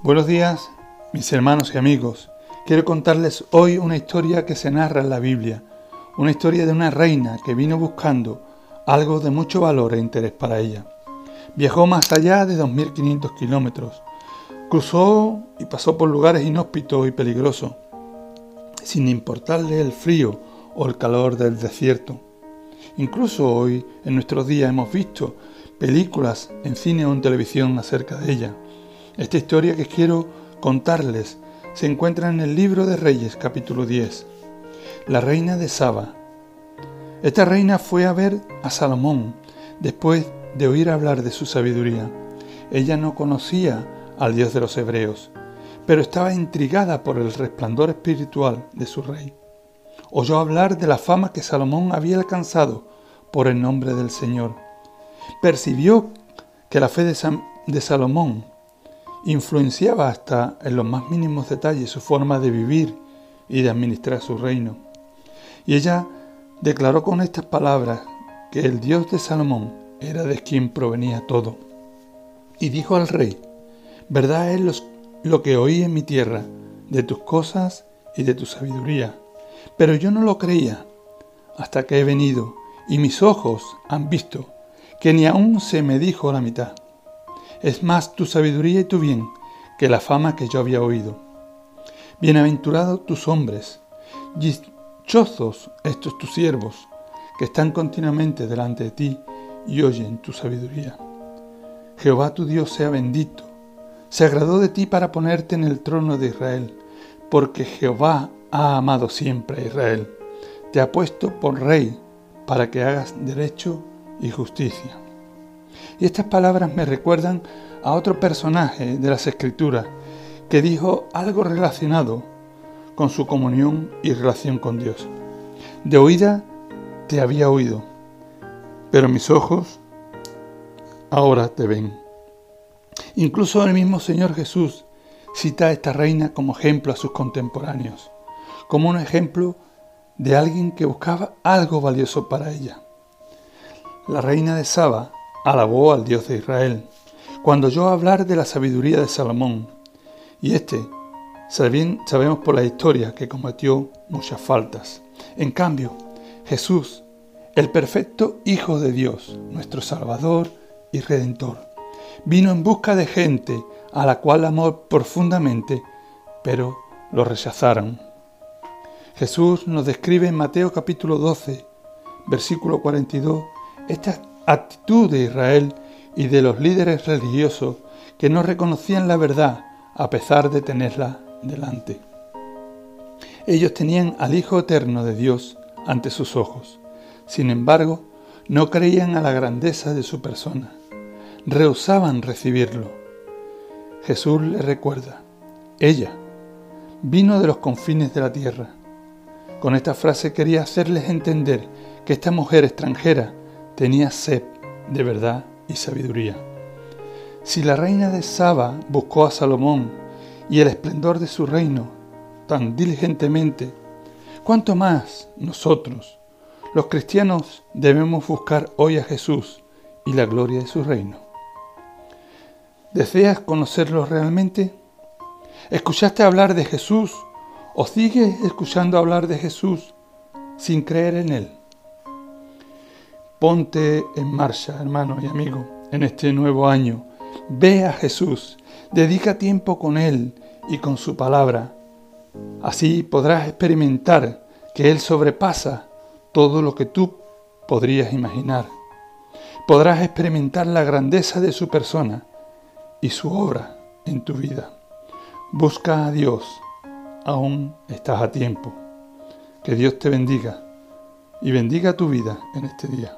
Buenos días, mis hermanos y amigos. Quiero contarles hoy una historia que se narra en la Biblia, una historia de una reina que vino buscando algo de mucho valor e interés para ella. Viajó más allá de 2.500 kilómetros, cruzó y pasó por lugares inhóspitos y peligrosos, sin importarle el frío o el calor del desierto. Incluso hoy, en nuestros días, hemos visto películas en cine o en televisión acerca de ella. Esta historia que quiero contarles se encuentra en el libro de Reyes capítulo 10. La reina de Saba. Esta reina fue a ver a Salomón después de oír hablar de su sabiduría. Ella no conocía al Dios de los hebreos, pero estaba intrigada por el resplandor espiritual de su rey. Oyó hablar de la fama que Salomón había alcanzado por el nombre del Señor percibió que la fe de, Salomón influenciaba hasta en los más mínimos detalles su forma de vivir y de administrar su reino. Y ella declaró con estas palabras que el Dios de Salomón era de quien provenía todo. Y dijo al rey, verdad es lo que oí en mi tierra, de tus cosas y de tu sabiduría, pero yo no lo creía hasta que he venido y mis ojos han visto que ni aún se me dijo la mitad. Es más tu sabiduría y tu bien que la fama que yo había oído. Bienaventurados tus hombres, dichosos estos tus siervos, que están continuamente delante de ti y oyen tu sabiduría. Jehová tu Dios sea bendito, se agradó de ti para ponerte en el trono de Israel, porque Jehová ha amado siempre a Israel, te ha puesto por rey para que hagas derecho y justicia. Y estas palabras me recuerdan a otro personaje de las Escrituras que dijo algo relacionado con su comunión y relación con Dios. De oída te había oído, pero mis ojos ahora te ven. Incluso el mismo Señor Jesús cita a esta reina como ejemplo a sus contemporáneos, como un ejemplo de alguien que buscaba algo valioso para ella. La reina de Saba alabó al Dios de Israel cuando oyó hablar de la sabiduría de Salomón, y éste, sabemos por la historia que cometió muchas faltas. En cambio, Jesús, el perfecto Hijo de Dios, nuestro Salvador y Redentor, vino en busca de gente a la cual amó profundamente, pero lo rechazaron. Jesús nos describe en Mateo capítulo 12, versículo 42, esta actitud de Israel y de los líderes religiosos que no reconocían la verdad a pesar de tenerla delante. Ellos tenían al Hijo Eterno de Dios ante sus ojos. Sin embargo, no creían a la grandeza de su persona. Rehusaban recibirlo. Jesús les recuerda, ella vino de los confines de la tierra. Con esta frase quería hacerles entender que esta mujer extranjera tenía sed de verdad y sabiduría. Si la reina de Saba buscó a Salomón y el esplendor de su reino tan diligentemente, ¿cuánto más nosotros, los cristianos, debemos buscar hoy a Jesús y la gloria de su reino? ¿Deseas conocerlo realmente? ¿Escuchaste hablar de Jesús o sigues escuchando hablar de Jesús sin creer en Él? Ponte en marcha, hermano y amigo, en este nuevo año. Ve a Jesús, dedica tiempo con Él y con su palabra. Así podrás experimentar que Él sobrepasa todo lo que tú podrías imaginar. Podrás experimentar la grandeza de su persona y su obra en tu vida. Busca a Dios, aún estás a tiempo. Que Dios te bendiga y bendiga tu vida en este día.